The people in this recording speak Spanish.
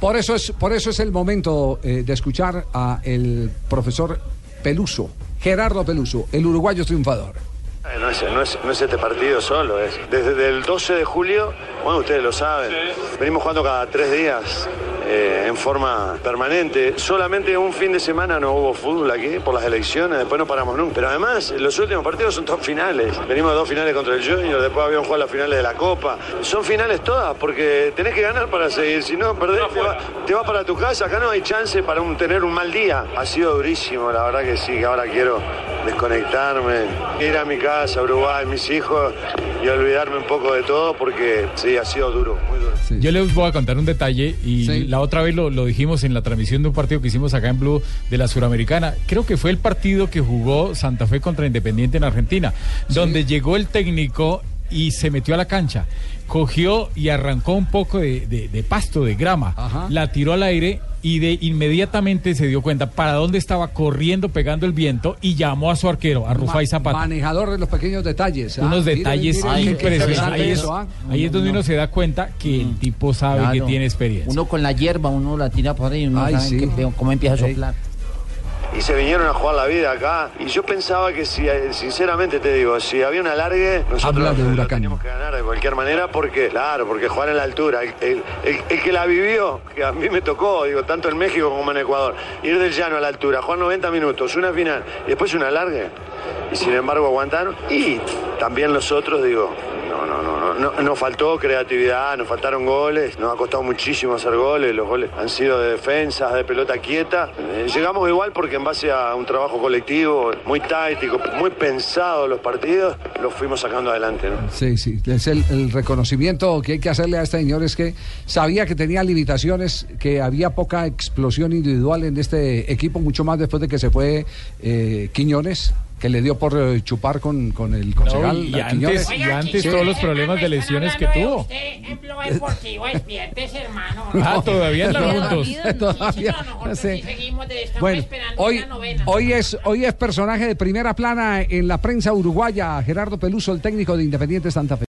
Por eso es, por eso es el momento eh, de escuchar a el profesor Peluso, Gerardo Peluso, el uruguayo triunfador. Eh, No es, no, es, no es este partido solo, es desde el 12 de julio, bueno, ustedes lo saben, venimos jugando cada tres días eh, en forma permanente. Solamente un fin de semana no hubo fútbol aquí por las elecciones, después no paramos nunca. Pero además, los últimos partidos son todos finales. Venimos de dos finales contra el Junior, después habíamos jugado las finales de la Copa. Son finales todas, porque tenés que ganar para seguir, si no, perdés, te vas vas para tu casa. Acá no hay chance para tener un mal día. Ha sido durísimo, la verdad que sí, que ahora quiero desconectarme, ir a mi casa, a Uruguay, mis hijos y olvidarme un poco de todo porque sí, ha sido duro, muy duro. Yo les voy a contar un detalle y Sí. la otra vez lo, lo dijimos en la transmisión de un partido que hicimos acá en Blue de la Suramericana. Creo que fue el partido que jugó Santa Fe contra Independiente en Argentina, donde llegó el técnico y se metió a la cancha, cogió y arrancó un poco de, de- de pasto, de grama, Ajá. la tiró al aire y de inmediatamente se dio cuenta para dónde estaba corriendo pegando el viento y llamó a su arquero, a Rufai Ma- Zapata. Manejador de los pequeños detalles. ah. unos detalles impresionantes. Ahí es, eso, ah. ahí es donde uno se da cuenta que el tipo sabe que tiene experiencia. Uno con la hierba, uno la tira por ahí, uno Ay, sabe sí. que- cómo empieza a Ey. Y se vinieron a jugar la vida acá. Y yo pensaba que si, sinceramente te digo, si había un alargue, nosotros de lo teníamos que ganar de cualquier manera porque, claro, porque jugar en la altura. El, el- el- el que la vivió, que a mí me tocó, digo, tanto en México como en Ecuador, ir del llano a la altura, jugar 90 minutos, una final y después un alargue. Y sin embargo aguantaron. Y también nosotros, digo, no, no, no, no, no, nos faltó creatividad, nos faltaron goles, nos ha costado muchísimo hacer goles, los goles han sido de defensas, de pelota quieta. Eh, llegamos igual porque en base a un trabajo colectivo muy táctico, muy pensado los partidos, los fuimos sacando adelante. ¿no? Sí, sí, es el, el reconocimiento que hay que hacerle a este señor es que sabía que tenía limitaciones, que había poca explosión individual en este equipo, mucho más después de que se fue eh, Quiñones, que le dio por eh, chupar con, con el No, concejal y antes, y antes todos los problemas de lesiones que tuvo. Ah, todavía juntos. Todavía, Sí, Bueno, esperando hoy, hoy, es, hoy es personaje de primera plana en la prensa uruguaya, Gerardo Peluso, el técnico de Independiente Santa Fe.